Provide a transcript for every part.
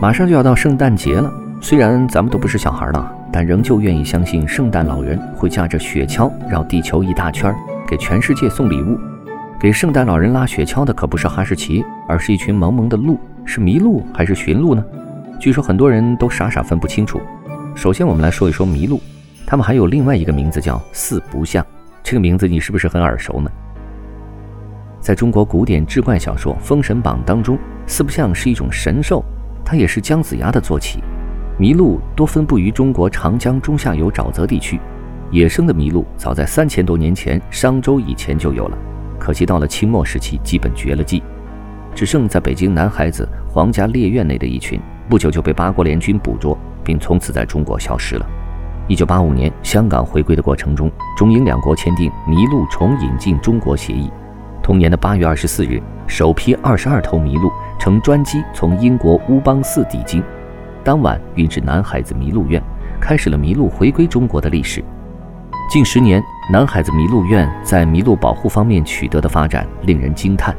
马上就要到圣诞节了，虽然咱们都不是小孩了，但仍旧愿意相信圣诞老人会驾着雪橇绕地球一大圈，给全世界送礼物。给圣诞老人拉雪橇的可不是哈士奇，而是一群萌萌的鹿，是麋鹿还是驯鹿呢？据说很多人都傻傻分不清楚。首先，我们来说一说麋鹿。它们还有另外一个名字叫四不像，这个名字你是不是很耳熟呢？在中国古典志怪小说《封神榜》当中，四不像是一种神兽，它也是姜子牙的坐骑。麋鹿多分布于中国长江中下游沼泽地区，野生的麋鹿早在三千多年前商周以前就有了，可惜到了清末时期基本绝了迹，只剩在北京男孩子皇家猎院内的一群，不久就被八国联军捕捉，并从此在中国消失了。一九八五年，香港回归的过程中，中英两国签订麋鹿重引进中国协议。同年的八月二十四日，首批二十二头麋鹿乘专机从英国乌邦寺抵京，当晚运至南海子麋鹿院，开始了麋鹿回归中国的历史。近十年，南海子麋鹿院在麋鹿保护方面取得的发展令人惊叹。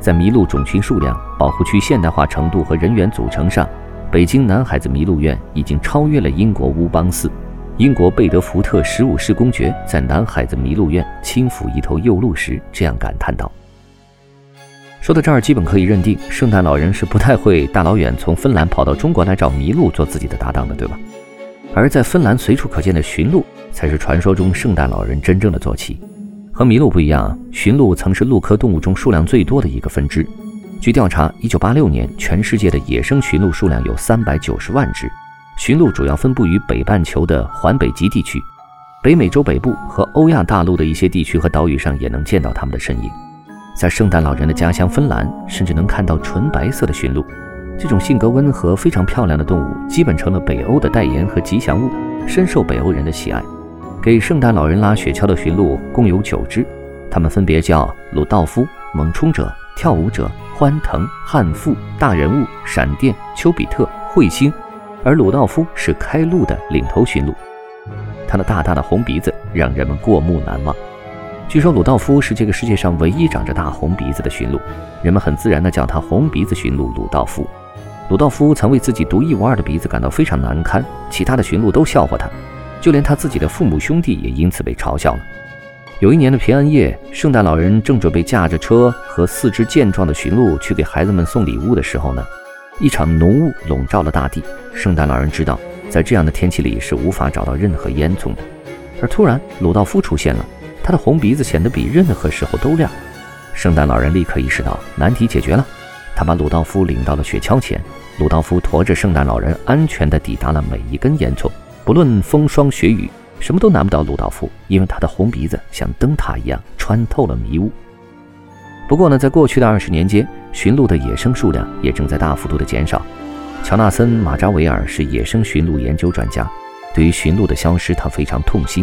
在麋鹿种群数量、保护区现代化程度和人员组成上，北京南海子麋鹿院已经超越了英国乌邦寺。英国贝德福特十五世公爵在南海子麋鹿院轻抚一头幼鹿时，这样感叹道：“说到这儿，基本可以认定，圣诞老人是不太会大老远从芬兰跑到中国来找麋鹿做自己的搭档的，对吧？而在芬兰随处可见的驯鹿，才是传说中圣诞老人真正的坐骑。和麋鹿不一样，驯鹿曾是鹿科动物中数量最多的一个分支。据调查，一九八六年，全世界的野生驯鹿数量有三百九十万只。”驯鹿主要分布于北半球的环北极地区，北美洲北部和欧亚大陆的一些地区和岛屿上也能见到它们的身影。在圣诞老人的家乡芬兰，甚至能看到纯白色的驯鹿。这种性格温和、非常漂亮的动物，基本成了北欧的代言和吉祥物，深受北欧人的喜爱。给圣诞老人拉雪橇的驯鹿共有九只，它们分别叫鲁道夫、猛冲者、跳舞者、欢腾、汉富、大人物、闪电、丘比特、彗星。而鲁道夫是开路的领头驯鹿，他那大大的红鼻子让人们过目难忘。据说鲁道夫是这个世界上唯一长着大红鼻子的驯鹿，人们很自然地叫他“红鼻子驯鹿鲁道夫”。鲁道夫曾为自己独一无二的鼻子感到非常难堪，其他的驯鹿都笑话他，就连他自己的父母兄弟也因此被嘲笑了。有一年的平安夜，圣诞老人正准备驾着车和四只健壮的驯鹿去给孩子们送礼物的时候呢。一场浓雾笼罩了大地，圣诞老人知道，在这样的天气里是无法找到任何烟囱的。而突然，鲁道夫出现了，他的红鼻子显得比任何时候都亮。圣诞老人立刻意识到难题解决了，他把鲁道夫领到了雪橇前，鲁道夫驮着圣诞老人安全地抵达了每一根烟囱，不论风霜雪雨，什么都难不倒鲁道夫，因为他的红鼻子像灯塔一样穿透了迷雾。不过呢，在过去的二十年间，驯鹿的野生数量也正在大幅度的减少。乔纳森·马扎维尔是野生驯鹿研究专家，对于驯鹿的消失，他非常痛心。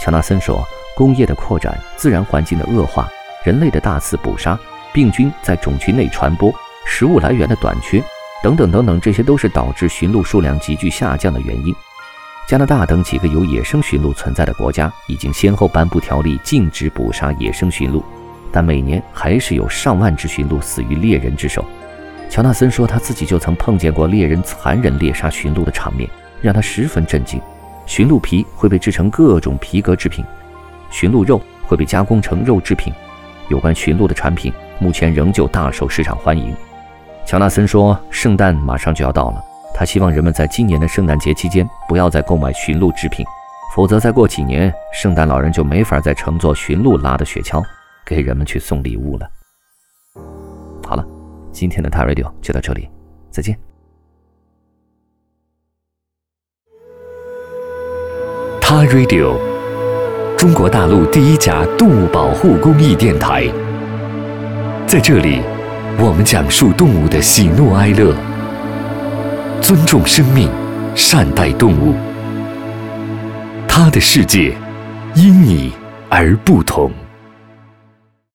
乔纳森说：“工业的扩展、自然环境的恶化、人类的大肆捕杀、病菌在种群内传播、食物来源的短缺，等等等等，这些都是导致驯鹿数量急剧下降的原因。”加拿大等几个有野生驯鹿存在的国家，已经先后颁布条例，禁止捕杀野生驯鹿。但每年还是有上万只驯鹿死于猎人之手。乔纳森说，他自己就曾碰见过猎人残忍猎杀驯鹿的场面，让他十分震惊。驯鹿皮会被制成各种皮革制品，驯鹿肉会被加工成肉制品。有关驯鹿的产品，目前仍旧大受市场欢迎。乔纳森说，圣诞马上就要到了，他希望人们在今年的圣诞节期间不要再购买驯鹿制品，否则再过几年，圣诞老人就没法再乘坐驯鹿拉的雪橇。给人们去送礼物了。好了，今天的 t Radio 就到这里，再见。他 Radio，中国大陆第一家动物保护公益电台，在这里，我们讲述动物的喜怒哀乐，尊重生命，善待动物。他的世界因你而不同。